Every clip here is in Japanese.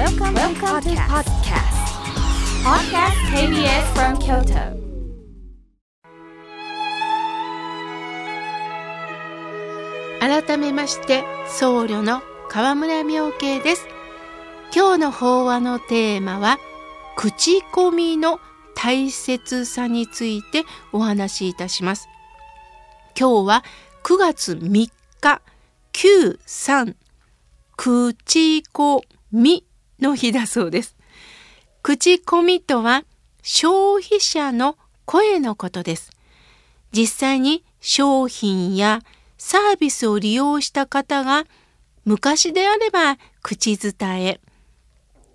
Welcome, Welcome to podcast. Podcast KBS from Kyoto. 改めまして僧侶の河村明慶です今日の法話のテーマは口コミの大切さについてお話しいたします今日は9月3日93口コミの日だそうです口コミとは消費者の声のことです実際に商品やサービスを利用した方が昔であれば口伝え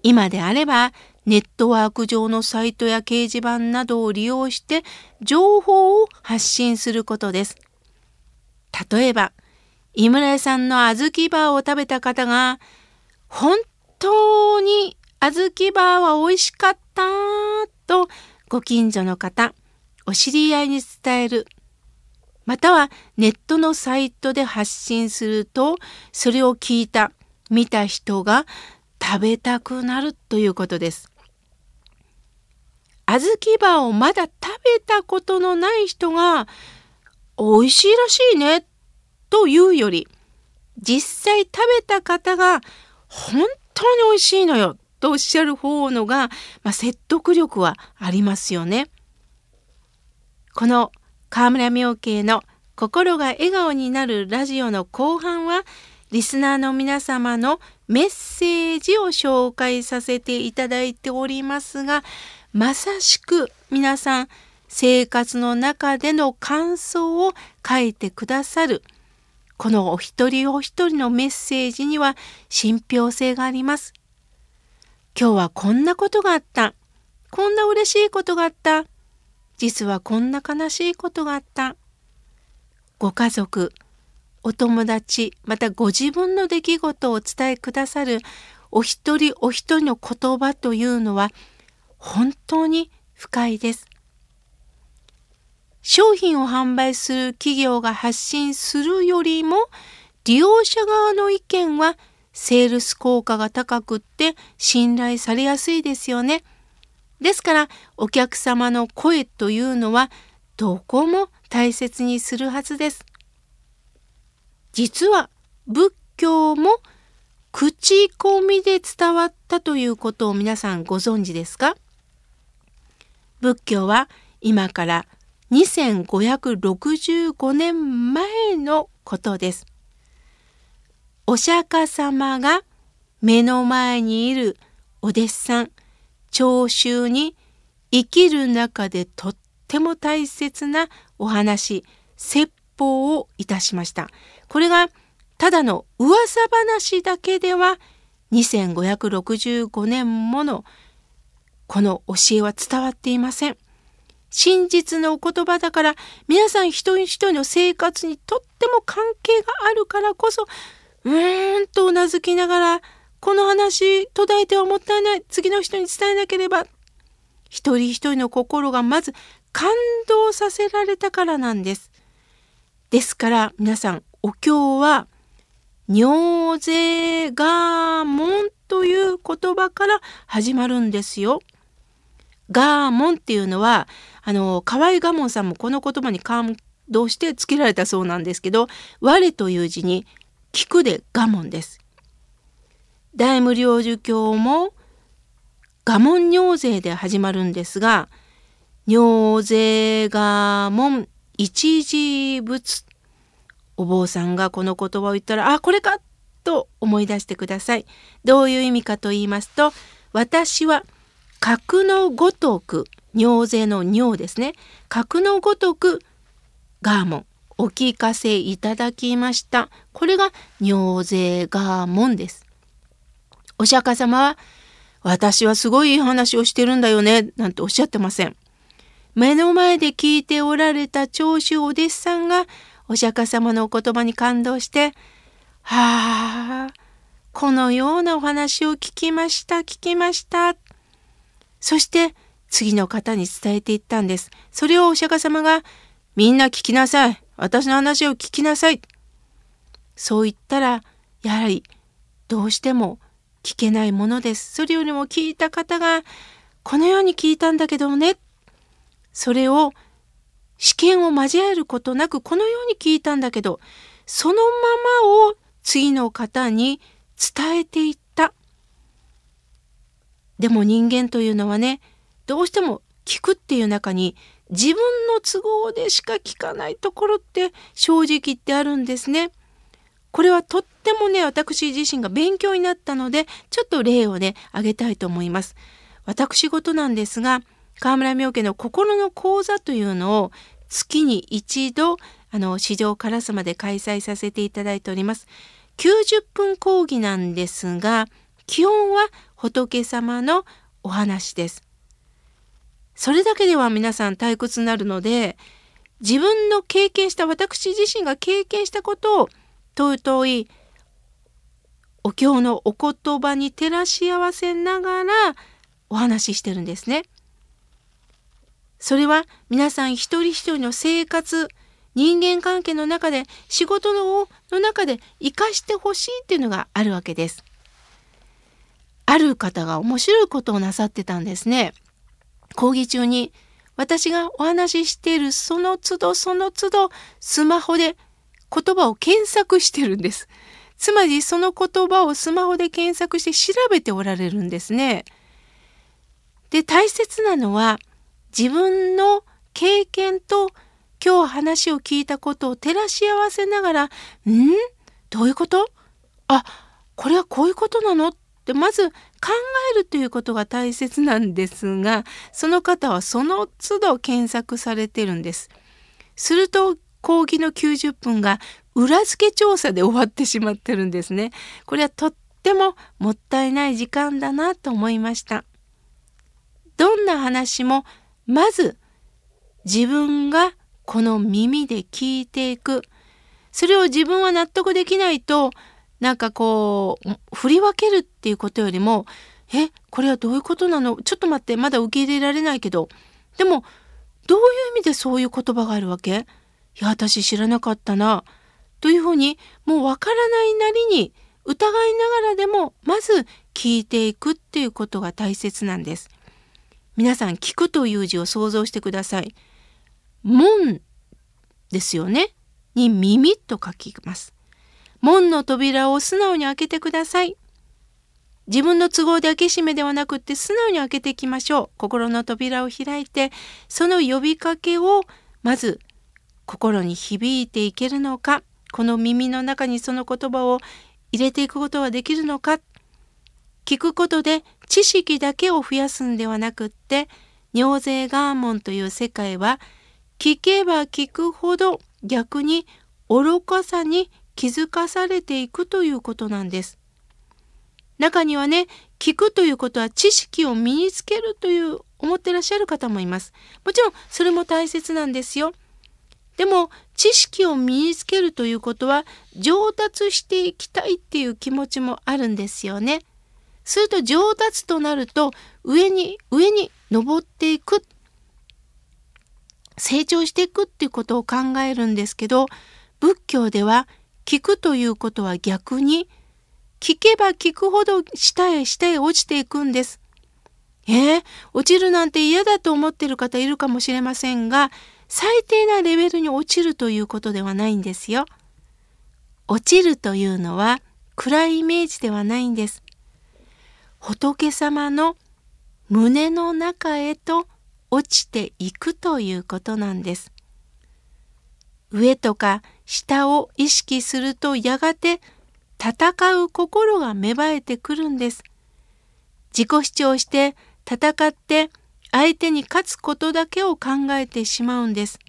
今であればネットワーク上のサイトや掲示板などを利用して情報を発信することです。例えば、井村屋さんの小豆バーを食べた方が本当に小豆バーは美味しかったとご近所の方、お知り合いに伝えるまたはネットのサイトで発信するとそれを聞いた見た人が食べたくなるということです。小豆バーをまだ食べたことのない人が美味しいらしいねというより実際食べた方が本当に美味しいのよとおっしゃる方のが、まあ、説得力はありますよね。この河村明慶の心が笑顔になるラジオの後半はリスナーの皆様のメッセージを紹介させていただいておりますがまさしく皆さん生活の中での感想を書いてくださるこのお一人お一人のメッセージには信憑性があります。今日はこんなことがあった。こんな嬉しいことがあった。実はこんな悲しいことがあった。ご家族、お友達、またご自分の出来事をお伝えくださるお一人お一人の言葉というのは本当に深いです。商品を販売する企業が発信するよりも利用者側の意見はセールス効果が高くって信頼されやすいですよね。ですからお客様の声というのはどこも大切にするはずです。実は仏教も口コミで伝わったということを皆さんご存知ですか？仏教は今から2565年前のことです。お釈迦様が目の前にいるお弟子さん聴衆に生きる中でとっても大切なお話説法をいたしました。これがただの噂話だけでは2565年ものこの教えは伝わっていません。真実のお言葉だから皆さん一人一人の生活にとっても関係があるからこそうーんとうなずきながらこの話途絶えてはもったいない次の人に伝えなければ一人一人の心がまず感動させられたからなんです。ですから皆さんお経は尿税ガーモンという言葉から始まるんですよ。ガーモンっていうのはあの河合我門さんもこの言葉に感動して付けられたそうなんですけど「我」という字に「聞く」で我門です。大無量寿経も我門尿税で始まるんですが尿税我門一時仏お坊さんがこの言葉を言ったらあこれかと思い出してください。どういう意味かと言いますと私は格のごとく尿税の尿ですね格のごとくガーモンお聞かせいただきました。これが尿税ガーモンです。お釈迦様は、私はすごいいい話をしてるんだよね、なんておっしゃってません。目の前で聞いておられた長州お弟子さんが、お釈迦様のお言葉に感動して、はあ、このようなお話を聞きました、聞きました。そして、次の方に伝えていったんです。それをお釈迦様が、みんな聞きなさい。私の話を聞きなさい。そう言ったら、やはり、どうしても聞けないものです。それよりも聞いた方がこのように聞いたんだけどね。それを試験を交えることなくこのように聞いたんだけどそのままを次の方に伝えていっ。でも人間というのはねどうしても聞くっていう中に自分の都合でしか聞かないところって正直言ってあるんですね。これはとってもね私自身が勉強になったのでちょっと例をね挙げたいと思います。私事なんですが河村明家の心の講座というのを月に一度あの市場烏丸で開催させていただいております。90分講義なんですが基本は仏様のお話です。それだけでは皆さん退屈になるので自分の経験した私自身が経験したことを尊いお経のお言葉に照らし合わせながらお話ししてるんですね。それは皆さん一人一人の生活人間関係の中で仕事のの中で生かしてほしいっていうのがあるわけです。ある方が面白いことをなさってたんですね。講義中に私がお話ししているその都度その都度スマホで言葉を検索してるんです。つまりその言葉をスマホで検索して調べておられるんですね。で大切なのは自分の経験と今日話を聞いたことを照らし合わせながら「ん？どういうこと？あこれはこういうことなの?」ってまず考えるということが大切なんですがその方はその都度検索されてるんです。すると講義の90分が裏付け調査で終わってしまってるんですね。これはとってももったいない時間だなと思いました。どんな話もまず自分がこの耳で聞いていく。それを自分は納得できないとなんかこう振り分けるっていうことよりもえこれはどういうことなのちょっと待ってまだ受け入れられないけどでもどういう意味でそういう言葉があるわけいや私知らなかったなというふうにもうわからないなりに疑いながらでもまず聞いていくっていうことが大切なんです。皆さん聞くという字を想像してください。門ですよね？に耳と書きます。門の扉を素直に開けてください。自分の都合で開け閉めではなくって素直に開けていきましょう。心の扉を開いて、その呼びかけをまず心に響いていけるのか、この耳の中にその言葉を入れていくことはできるのか、聞くことで知識だけを増やすんではなくって、尿税ガーモンという世界は、聞けば聞くほど逆に愚かさに気づかされていくということなんです。中にはね、聞くということは知識を身につけるという思ってらっしゃる方もいます。もちろんそれも大切なんですよ。でも知識を身につけるということは上達していきたいっていう気持ちもあるんですよね。すると上達となると上に上に登っていく成長していくっていうことを考えるんですけど仏教では聞くということは逆に聞けば聞くほど下へ下へ落ちていくんです。えー、落ちるなんて嫌だと思ってる方いるかもしれませんが最低なレベルに落ちるということではないんですよ。落ちるというのは暗いイメージではないんです。仏様の胸の中へと落ちていくということなんです。上とか下を意識するとやがて戦う心が芽生えてくるんです。自己主張して戦って相手に勝つことだけを考えてしまうんです。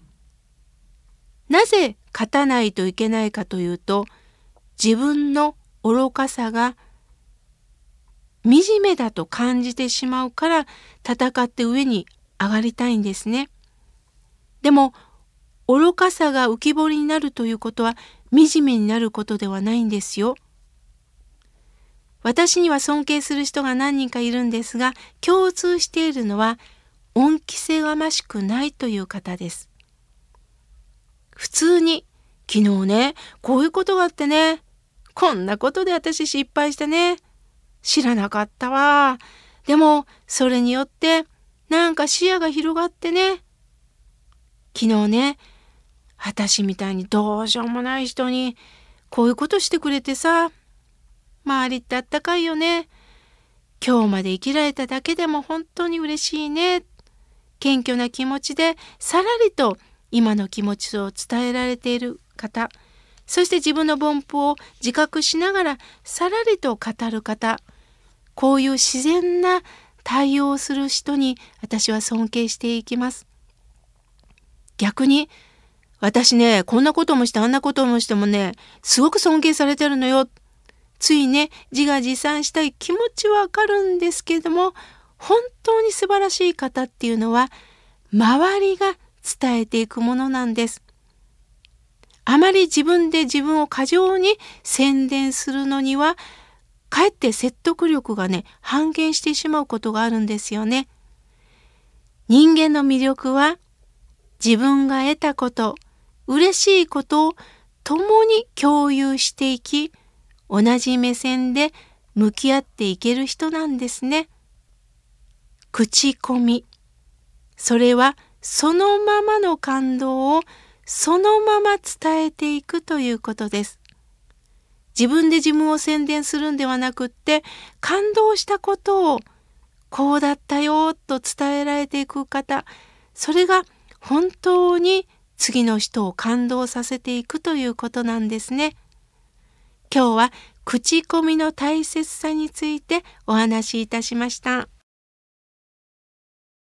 なぜ勝たないといけないかというと自分の愚かさが惨めだと感じてしまうから戦って上に上がりたいんですね。でも愚かさが浮き彫りになるということは惨めになることではないんですよ。私には尊敬する人が何人かいるんですが共通しているのは恩着せがましくないという方です。普通に昨日ねこういうことがあってねこんなことで私失敗してね知らなかったわ。でも、それによって、なんか視野が広がってね。昨日ね、私みたいにどうしようもない人に、こういうことしてくれてさ、周りってあったかいよね。今日まで生きられただけでも本当に嬉しいね。謙虚な気持ちでさらりと今の気持ちを伝えられている方、そして自分の凡夫を自覚しながらさらりと語る方、こういう自然な対応をする人に私は尊敬していきます。逆に私ね、こんなこともしてあんなこともしてもね、すごく尊敬されてるのよ。ついね、自画自賛したい気持ちはわかるんですけれども、本当に素晴らしい方っていうのは、周りが伝えていくものなんです。あまり自分で自分を過剰に宣伝するのには、かえって説得力がね、半減してしまうことがあるんですよね。人間の魅力は、自分が得たこと、嬉しいことを共に共有していき、同じ目線で向き合っていける人なんですね。口コミ。それはそのままの感動をそのまま伝えていくということです。自分で自分を宣伝するんではなくって感動したことをこうだったよと伝えられていく方それが本当に次の人を感動させていくということなんですね。今日は口コミの大切さについてお話しいたしました。